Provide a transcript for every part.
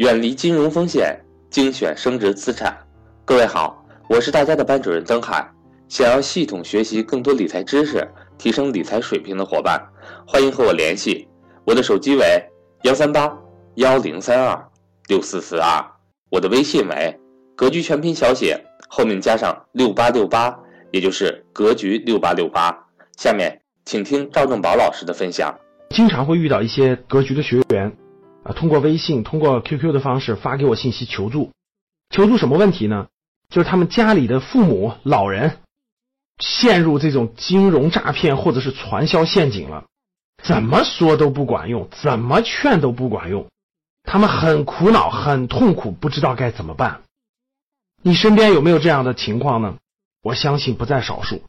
远离金融风险，精选升值资产。各位好，我是大家的班主任曾海。想要系统学习更多理财知识，提升理财水平的伙伴，欢迎和我联系。我的手机为幺三八幺零三二六四四二，我的微信为格局全拼小写后面加上六八六八，也就是格局六八六八。下面请听赵正宝老师的分享。经常会遇到一些格局的学员，啊，通过微信、通过 QQ 的方式发给我信息求助。求助什么问题呢？就是他们家里的父母、老人陷入这种金融诈骗或者是传销陷阱了，怎么说都不管用，怎么劝都不管用，他们很苦恼、很痛苦，不知道该怎么办。你身边有没有这样的情况呢？我相信不在少数，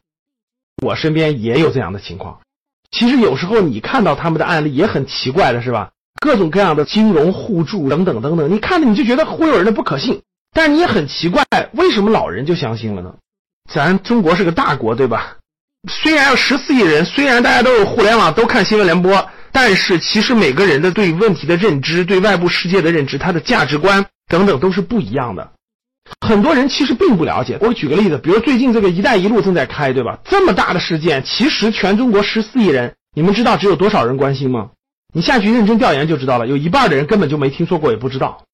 我身边也有这样的情况。其实有时候你看到他们的案例也很奇怪的是吧？各种各样的金融互助等等等等，你看着你就觉得忽悠人的不可信，但是你也很奇怪，为什么老人就相信了呢？咱中国是个大国，对吧？虽然有十四亿人，虽然大家都有互联网，都看新闻联播，但是其实每个人的对问题的认知、对外部世界的认知、他的价值观等等都是不一样的。很多人其实并不了解。我举个例子，比如最近这个“一带一路”正在开，对吧？这么大的事件，其实全中国十四亿人，你们知道只有多少人关心吗？你下去认真调研就知道了，有一半的人根本就没听说过，也不知道。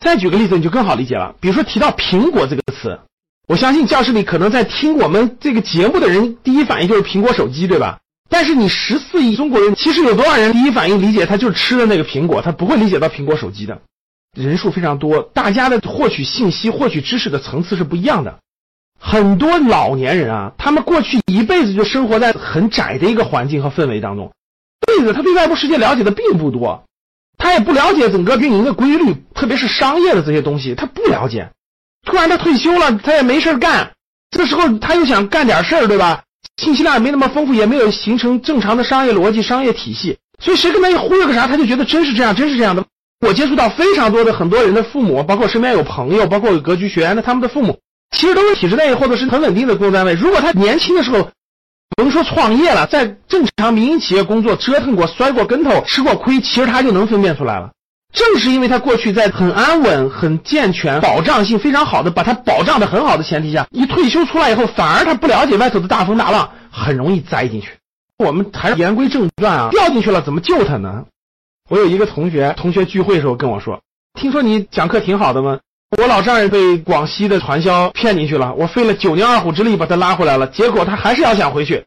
再举个例子，你就更好理解了。比如说提到“苹果”这个词，我相信教室里可能在听我们这个节目的人，第一反应就是苹果手机，对吧？但是你十四亿中国人，其实有多少人第一反应理解他就是吃的那个苹果，他不会理解到苹果手机的。人数非常多，大家的获取信息、获取知识的层次是不一样的。很多老年人啊，他们过去一辈子就生活在很窄的一个环境和氛围当中，辈子他对外部世界了解的并不多，他也不了解整个运营的规律，特别是商业的这些东西，他不了解。突然他退休了，他也没事干，这时候他又想干点事儿，对吧？信息量也没那么丰富，也没有形成正常的商业逻辑、商业体系，所以谁跟他一忽悠个啥，他就觉得真是这样，真是这样的。我接触到非常多的很多人的父母，包括身边有朋友，包括有格局学员的，他们的父母其实都是体制内或者是很稳定的工作单位。如果他年轻的时候，甭说创业了，在正常民营企业工作折腾过、摔过跟头、吃过亏，其实他就能分辨出来了。正是因为他过去在很安稳、很健全、保障性非常好的把他保障的很好的前提下，一退休出来以后，反而他不了解外头的大风大浪，很容易栽进去。我们还是言归正传啊，掉进去了怎么救他呢？我有一个同学，同学聚会的时候跟我说：“听说你讲课挺好的吗？我老丈人被广西的传销骗进去了，我费了九牛二虎之力把他拉回来了，结果他还是要想回去。”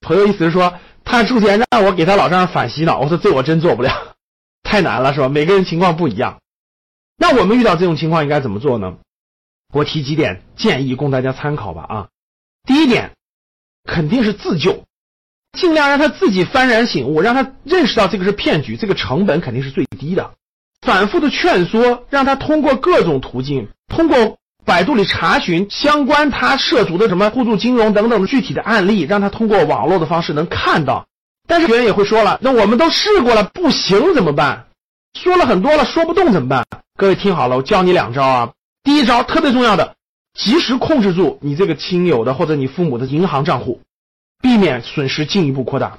朋友意思是说，他出钱让我给他老丈人反洗脑。我说这我真做不了，太难了，是吧？每个人情况不一样。那我们遇到这种情况应该怎么做呢？我提几点建议供大家参考吧。啊，第一点，肯定是自救。尽量让他自己幡然醒悟，让他认识到这个是骗局，这个成本肯定是最低的。反复的劝说，让他通过各种途径，通过百度里查询相关他涉足的什么互助金融等等的具体的案例，让他通过网络的方式能看到。但是别人也会说了，那我们都试过了，不行怎么办？说了很多了，说不动怎么办？各位听好了，我教你两招啊。第一招特别重要的，及时控制住你这个亲友的或者你父母的银行账户。避免损失进一步扩大，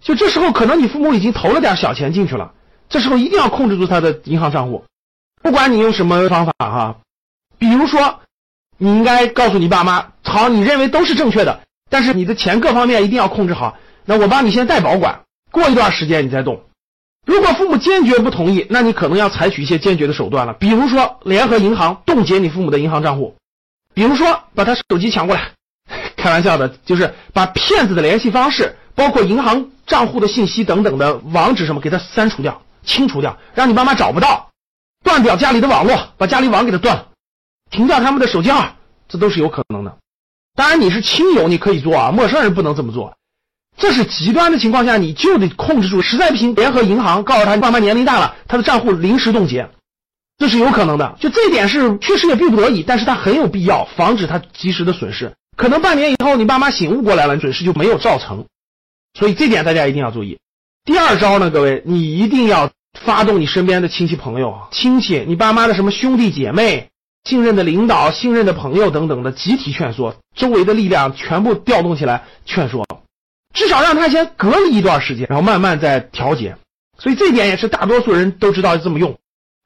就这时候可能你父母已经投了点小钱进去了，这时候一定要控制住他的银行账户，不管你用什么方法哈，比如说你应该告诉你爸妈，好，你认为都是正确的，但是你的钱各方面一定要控制好，那我帮你先代保管，过一段时间你再动。如果父母坚决不同意，那你可能要采取一些坚决的手段了，比如说联合银行冻结你父母的银行账户，比如说把他手机抢过来。开玩笑的，就是把骗子的联系方式，包括银行账户的信息等等的网址什么，给他删除掉、清除掉，让你妈妈找不到，断掉家里的网络，把家里网给他断了，停掉他们的手机号，这都是有可能的。当然你是亲友，你可以做啊，陌生人不能这么做。这是极端的情况下，你就得控制住，实在不行联合银行，告诉他你爸妈年龄大了，他的账户临时冻结，这是有可能的。就这一点是确实也并不得已，但是他很有必要，防止他及时的损失。可能半年以后，你爸妈醒悟过来了，损失就没有造成，所以这点大家一定要注意。第二招呢，各位，你一定要发动你身边的亲戚朋友、亲戚，你爸妈的什么兄弟姐妹、信任的领导、信任的朋友等等的集体劝说，周围的力量全部调动起来劝说，至少让他先隔离一段时间，然后慢慢再调节。所以这点也是大多数人都知道这么用。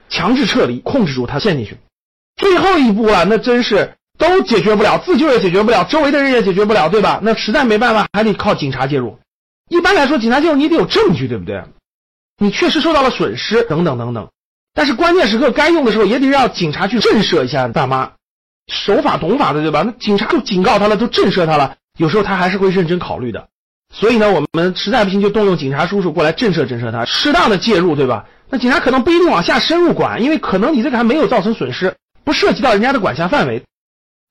强制撤离，控制住他陷进去。最后一步了，那真是都解决不了，自救也解决不了，周围的人也解决不了，对吧？那实在没办法，还得靠警察介入。一般来说，警察介入你得有证据，对不对？你确实受到了损失，等等等等。但是关键时刻该用的时候，也得让警察去震慑一下大妈，守法懂法的，对吧？那警察都警告他了，都震慑他了，有时候他还是会认真考虑的。所以呢，我们实在不行就动用警察叔叔过来震慑震慑他，适当的介入，对吧？那警察可能不一定往下深入管，因为可能你这个还没有造成损失，不涉及到人家的管辖范围。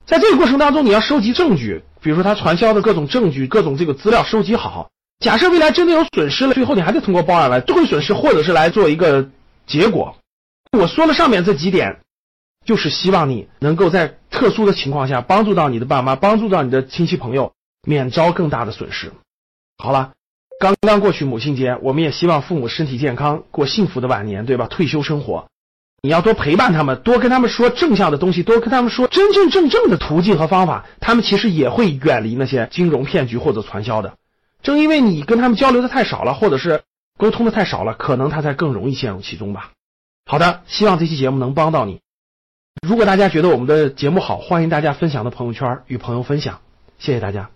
在这个过程当中，你要收集证据，比如说他传销的各种证据、各种这个资料收集好。假设未来真的有损失了，最后你还得通过报案来追回损失，或者是来做一个结果。我说了上面这几点，就是希望你能够在特殊的情况下帮助到你的爸妈，帮助到你的亲戚朋友，免遭更大的损失。好了，刚刚过去母亲节，我们也希望父母身体健康，过幸福的晚年，对吧？退休生活，你要多陪伴他们，多跟他们说正向的东西，多跟他们说真真正正的途径和方法，他们其实也会远离那些金融骗局或者传销的。正因为你跟他们交流的太少了，或者是沟通的太少了，可能他才更容易陷入其中吧。好的，希望这期节目能帮到你。如果大家觉得我们的节目好，欢迎大家分享到朋友圈与朋友分享，谢谢大家。